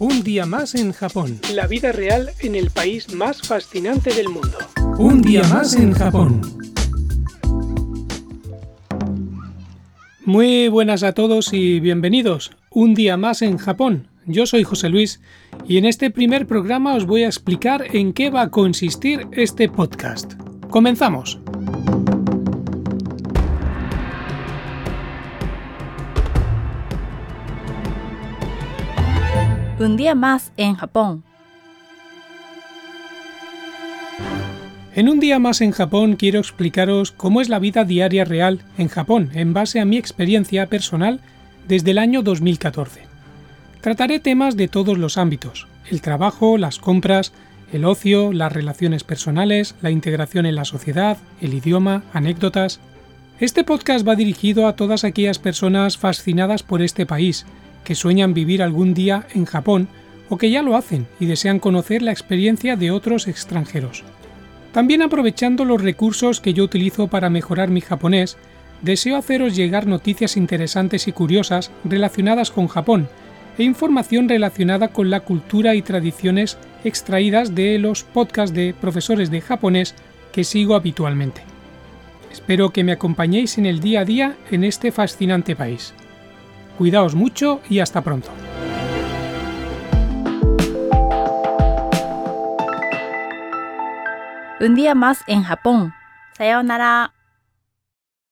Un día más en Japón. La vida real en el país más fascinante del mundo. Un día más en Japón. Muy buenas a todos y bienvenidos. Un día más en Japón. Yo soy José Luis y en este primer programa os voy a explicar en qué va a consistir este podcast. Comenzamos. Un día más en Japón. En un día más en Japón quiero explicaros cómo es la vida diaria real en Japón en base a mi experiencia personal desde el año 2014. Trataré temas de todos los ámbitos, el trabajo, las compras, el ocio, las relaciones personales, la integración en la sociedad, el idioma, anécdotas. Este podcast va dirigido a todas aquellas personas fascinadas por este país, que sueñan vivir algún día en Japón o que ya lo hacen y desean conocer la experiencia de otros extranjeros. También aprovechando los recursos que yo utilizo para mejorar mi japonés, deseo haceros llegar noticias interesantes y curiosas relacionadas con Japón e información relacionada con la cultura y tradiciones extraídas de los podcasts de profesores de japonés que sigo habitualmente. Espero que me acompañéis en el día a día en este fascinante país. Cuidaos mucho y hasta pronto. Un día más en Japón. Sayonara.